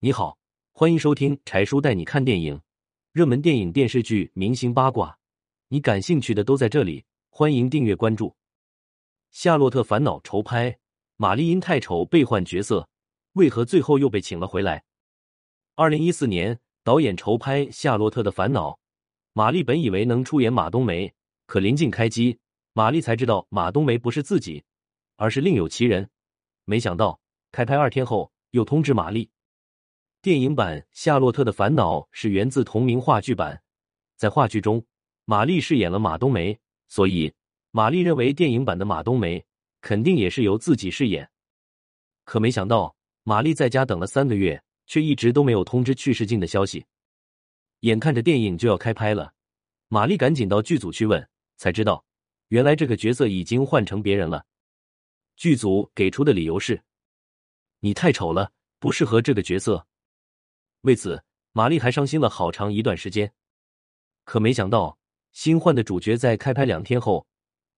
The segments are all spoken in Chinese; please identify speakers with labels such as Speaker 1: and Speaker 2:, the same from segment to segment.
Speaker 1: 你好，欢迎收听柴叔带你看电影，热门电影、电视剧、明星八卦，你感兴趣的都在这里。欢迎订阅关注。《夏洛特烦恼》筹拍，玛丽因太丑被换角色，为何最后又被请了回来？二零一四年，导演筹拍《夏洛特的烦恼》，玛丽本以为能出演马冬梅，可临近开机，玛丽才知道马冬梅不是自己，而是另有其人。没想到开拍二天后，又通知玛丽，电影版《夏洛特的烦恼》是源自同名话剧版，在话剧中，玛丽饰演了马冬梅，所以玛丽认为电影版的马冬梅肯定也是由自己饰演。可没想到，玛丽在家等了三个月。却一直都没有通知去世镜的消息。眼看着电影就要开拍了，玛丽赶紧到剧组去问，才知道原来这个角色已经换成别人了。剧组给出的理由是：“你太丑了，不适合这个角色。”为此，玛丽还伤心了好长一段时间。可没想到，新换的主角在开拍两天后，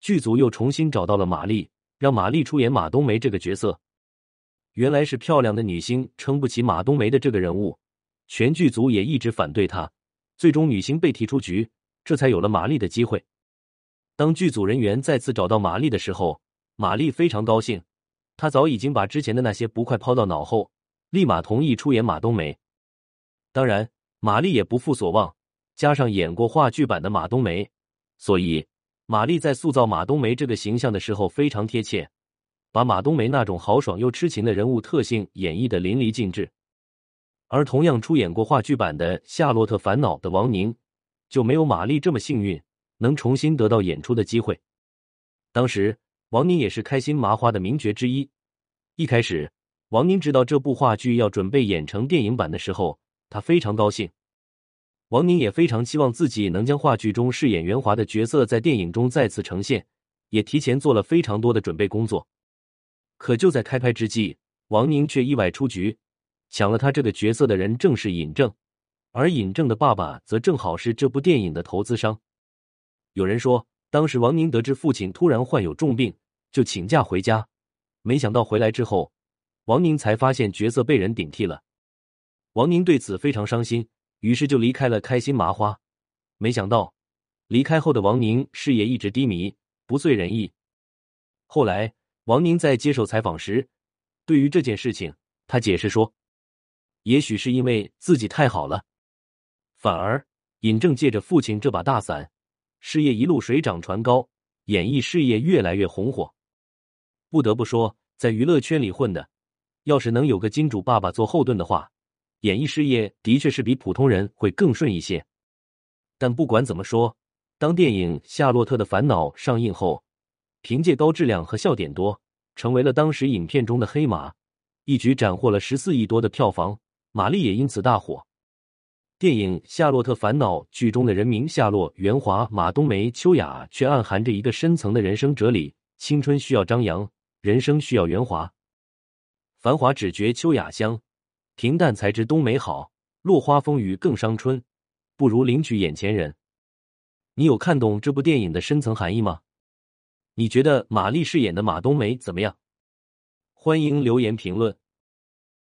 Speaker 1: 剧组又重新找到了玛丽，让玛丽出演马冬梅这个角色。原来是漂亮的女星撑不起马冬梅的这个人物，全剧组也一直反对她，最终女星被踢出局，这才有了玛丽的机会。当剧组人员再次找到玛丽的时候，玛丽非常高兴，她早已经把之前的那些不快抛到脑后，立马同意出演马冬梅。当然，玛丽也不负所望，加上演过话剧版的马冬梅，所以玛丽在塑造马冬梅这个形象的时候非常贴切。把马冬梅那种豪爽又痴情的人物特性演绎的淋漓尽致，而同样出演过话剧版的《夏洛特烦恼》的王宁就没有玛丽这么幸运，能重新得到演出的机会。当时王宁也是开心麻花的名角之一。一开始，王宁知道这部话剧要准备演成电影版的时候，他非常高兴。王宁也非常期望自己能将话剧中饰演袁华的角色在电影中再次呈现，也提前做了非常多的准备工作。可就在开拍之际，王宁却意外出局，抢了他这个角色的人正是尹正，而尹正的爸爸则正好是这部电影的投资商。有人说，当时王宁得知父亲突然患有重病，就请假回家，没想到回来之后，王宁才发现角色被人顶替了。王宁对此非常伤心，于是就离开了开心麻花。没想到，离开后的王宁事业一直低迷，不遂人意。后来。王宁在接受采访时，对于这件事情，他解释说：“也许是因为自己太好了，反而尹正借着父亲这把大伞，事业一路水涨船高，演艺事业越来越红火。不得不说，在娱乐圈里混的，要是能有个金主爸爸做后盾的话，演艺事业的确是比普通人会更顺一些。但不管怎么说，当电影《夏洛特的烦恼》上映后。”凭借高质量和笑点多，成为了当时影片中的黑马，一举斩获了十四亿多的票房。玛丽也因此大火。电影《夏洛特烦恼》剧中的人名夏洛、袁华、马冬梅、秋雅，却暗含着一个深层的人生哲理：青春需要张扬，人生需要圆滑。繁华只觉秋雅香，平淡才知冬美好。落花风雨更伤春，不如领取眼前人。你有看懂这部电影的深层含义吗？你觉得马丽饰演的马冬梅怎么样？欢迎留言评论。